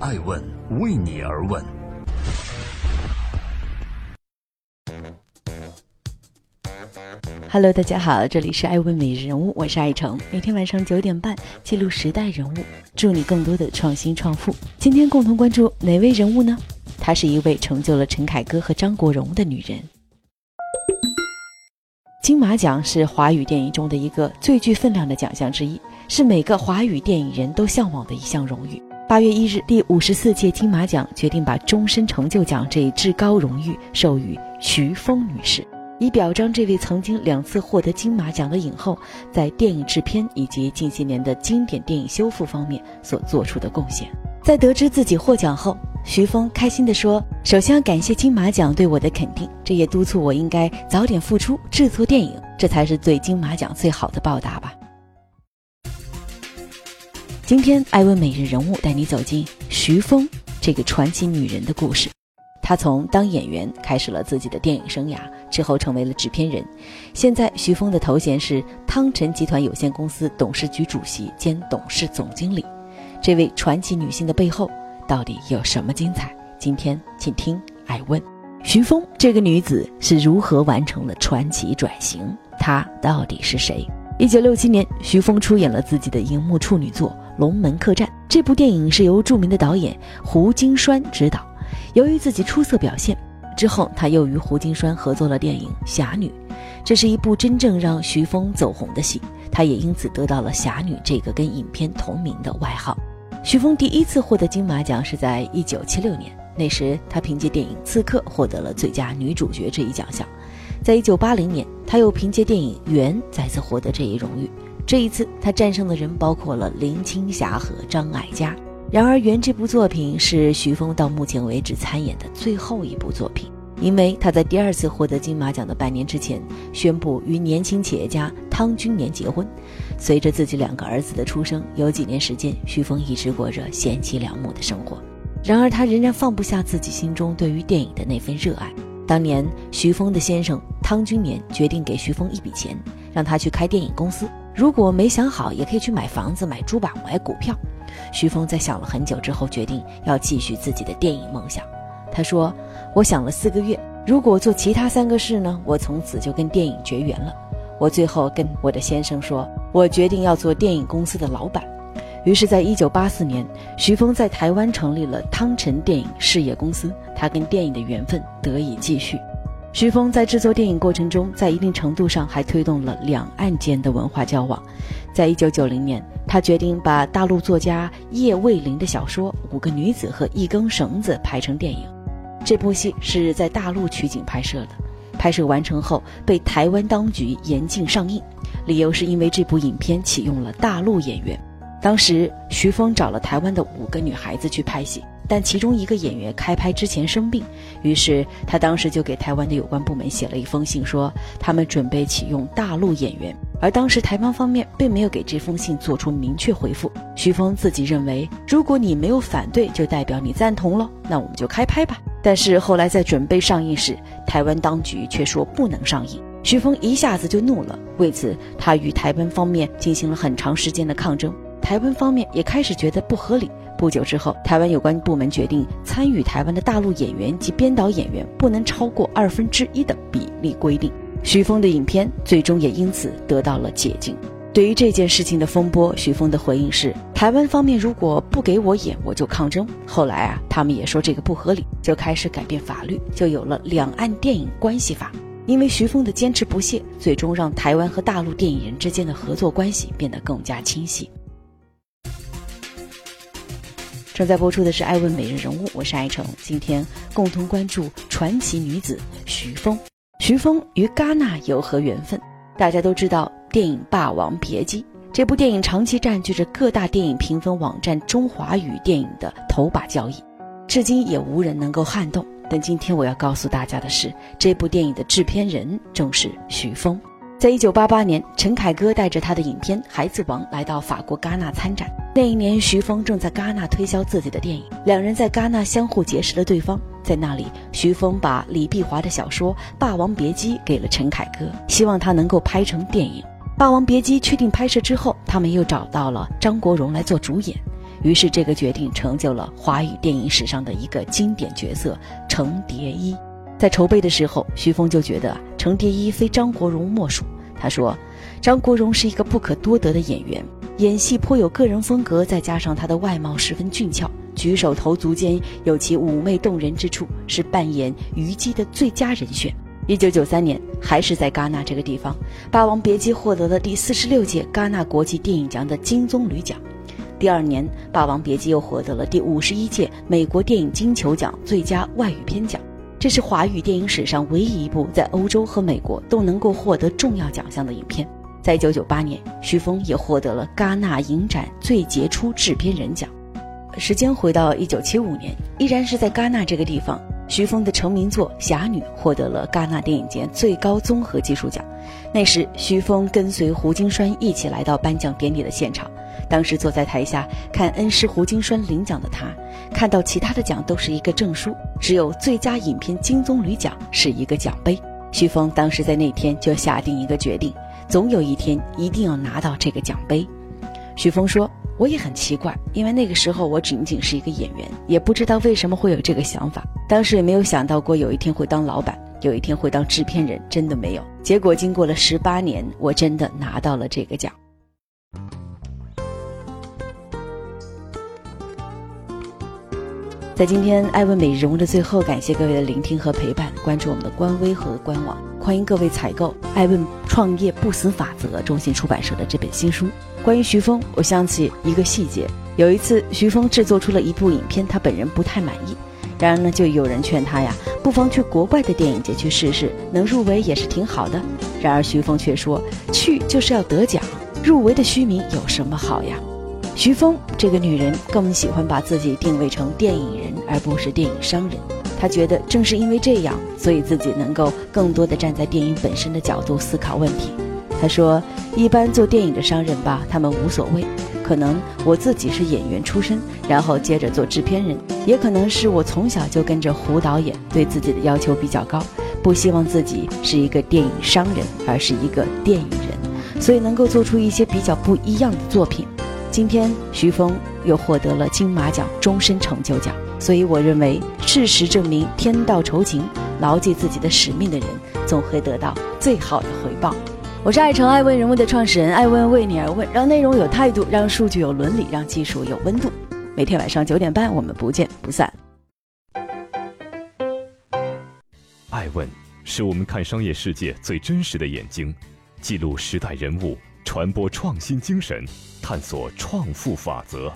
爱问为你而问。Hello，大家好，这里是爱问每日人物，我是爱成，每天晚上九点半记录时代人物，祝你更多的创新创富。今天共同关注哪位人物呢？她是一位成就了陈凯歌和张国荣的女人。金马奖是华语电影中的一个最具分量的奖项之一，是每个华语电影人都向往的一项荣誉。八月一日，第五十四届金马奖决定把终身成就奖这一至高荣誉授予徐峰女士。以表彰这位曾经两次获得金马奖的影后在电影制片以及近些年的经典电影修复方面所做出的贡献。在得知自己获奖后，徐峰开心地说：“首先要感谢金马奖对我的肯定，这也督促我应该早点复出制作电影，这才是对金马奖最好的报答吧。”今天，艾问每日人物带你走进徐峰这个传奇女人的故事。她从当演员开始了自己的电影生涯，之后成为了制片人。现在，徐峰的头衔是汤臣集团有限公司董事局主席兼董事总经理。这位传奇女性的背后到底有什么精彩？今天，请听艾问。徐峰这个女子是如何完成了传奇转型？她到底是谁？一九六七年，徐峰出演了自己的荧幕处女作《龙门客栈》。这部电影是由著名的导演胡金栓执导。由于自己出色表现，之后他又与胡金栓合作了电影《侠女》，这是一部真正让徐峰走红的戏，他也因此得到了“侠女”这个跟影片同名的外号。徐峰第一次获得金马奖是在一九七六年，那时他凭借电影《刺客》获得了最佳女主角这一奖项。在一九八零年，他又凭借电影《缘》再次获得这一荣誉。这一次，他战胜的人包括了林青霞和张艾嘉。然而，《原》这部作品是徐峰到目前为止参演的最后一部作品，因为他在第二次获得金马奖的半年之前宣布与年轻企业家汤君年结婚。随着自己两个儿子的出生，有几年时间，徐峰一直过着贤妻良母的生活。然而，他仍然放不下自己心中对于电影的那份热爱。当年，徐峰的先生汤君年决定给徐峰一笔钱，让他去开电影公司。如果没想好，也可以去买房子、买珠宝、买股票。徐峰在想了很久之后，决定要继续自己的电影梦想。他说：“我想了四个月，如果做其他三个事呢，我从此就跟电影绝缘了。我最后跟我的先生说，我决定要做电影公司的老板。于是，在一九八四年，徐峰在台湾成立了汤臣电影事业公司，他跟电影的缘分得以继续。徐峰在制作电影过程中，在一定程度上还推动了两岸间的文化交往。在一九九零年。”他决定把大陆作家叶卫林的小说《五个女子和一根绳子》拍成电影。这部戏是在大陆取景拍摄的，拍摄完成后被台湾当局严禁上映，理由是因为这部影片启用了大陆演员。当时徐峰找了台湾的五个女孩子去拍戏，但其中一个演员开拍之前生病，于是他当时就给台湾的有关部门写了一封信，说他们准备启用大陆演员。而当时台湾方面并没有给这封信做出明确回复。徐峰自己认为，如果你没有反对，就代表你赞同了，那我们就开拍吧。但是后来在准备上映时，台湾当局却说不能上映，徐峰一下子就怒了。为此，他与台湾方面进行了很长时间的抗争。台湾方面也开始觉得不合理。不久之后，台湾有关部门决定，参与台湾的大陆演员及编导演员不能超过二分之一的比例规定。徐峰的影片最终也因此得到了解禁。对于这件事情的风波，徐峰的回应是：台湾方面如果不给我演，我就抗争。后来啊，他们也说这个不合理，就开始改变法律，就有了《两岸电影关系法》。因为徐峰的坚持不懈，最终让台湾和大陆电影人之间的合作关系变得更加清晰。正在播出的是《爱问每日人物》，我是爱成，今天共同关注传奇女子徐峰。徐峰与戛纳有何缘分？大家都知道，电影《霸王别姬》这部电影长期占据着各大电影评分网站中华语电影的头把交椅，至今也无人能够撼动。但今天我要告诉大家的是，这部电影的制片人正是徐峰。在一九八八年，陈凯歌带着他的影片《孩子王》来到法国戛纳参展。那一年，徐峰正在戛纳推销自己的电影，两人在戛纳相互结识了对方。在那里，徐峰把李碧华的小说《霸王别姬》给了陈凯歌，希望他能够拍成电影。《霸王别姬》确定拍摄之后，他们又找到了张国荣来做主演。于是这个决定成就了华语电影史上的一个经典角色程蝶衣。在筹备的时候，徐峰就觉得程蝶衣非张国荣莫属。他说：“张国荣是一个不可多得的演员，演戏颇有个人风格，再加上他的外貌十分俊俏，举手投足间有其妩媚动人之处，是扮演虞姬的最佳人选。”一九九三年，还是在戛纳这个地方，《霸王别姬》获得了第四十六届戛纳国际电影奖的金棕榈奖。第二年，《霸王别姬》又获得了第五十一届美国电影金球奖最佳外语片奖。这是华语电影史上唯一一部在欧洲和美国都能够获得重要奖项的影片。在一九九八年，徐峰也获得了戛纳影展最杰出制片人奖。时间回到一九七五年，依然是在戛纳这个地方，徐峰的成名作《侠女》获得了戛纳电影节最高综合技术奖。那时，徐峰跟随胡金栓一起来到颁奖典礼的现场。当时坐在台下看恩师胡金栓领奖的他，看到其他的奖都是一个证书，只有最佳影片金棕榈奖是一个奖杯。徐峰当时在那天就下定一个决定，总有一天一定要拿到这个奖杯。徐峰说：“我也很奇怪，因为那个时候我仅仅是一个演员，也不知道为什么会有这个想法。当时也没有想到过有一天会当老板，有一天会当制片人，真的没有。结果经过了十八年，我真的拿到了这个奖。”在今天爱问美容的最后，感谢各位的聆听和陪伴。关注我们的官微和官网，欢迎各位采购《爱问创业不死法则》中信出版社的这本新书。关于徐峰，我想起一个细节：有一次，徐峰制作出了一部影片，他本人不太满意，然而呢，就有人劝他呀，不妨去国外的电影节去试试，能入围也是挺好的。然而徐峰却说，去就是要得奖，入围的虚名有什么好呀？徐峰这个女人更喜欢把自己定位成电影人，而不是电影商人。他觉得正是因为这样，所以自己能够更多的站在电影本身的角度思考问题。他说：“一般做电影的商人吧，他们无所谓。可能我自己是演员出身，然后接着做制片人，也可能是我从小就跟着胡导演，对自己的要求比较高，不希望自己是一个电影商人，而是一个电影人，所以能够做出一些比较不一样的作品。”今天，徐峰又获得了金马奖终身成就奖，所以我认为，事实证明，天道酬勤，牢记自己的使命的人，总会得到最好的回报。我是爱成爱问人物的创始人，爱问为你而问，让内容有态度，让数据有伦理，让技术有温度。每天晚上九点半，我们不见不散。爱问是我们看商业世界最真实的眼睛，记录时代人物。传播创新精神，探索创富法则。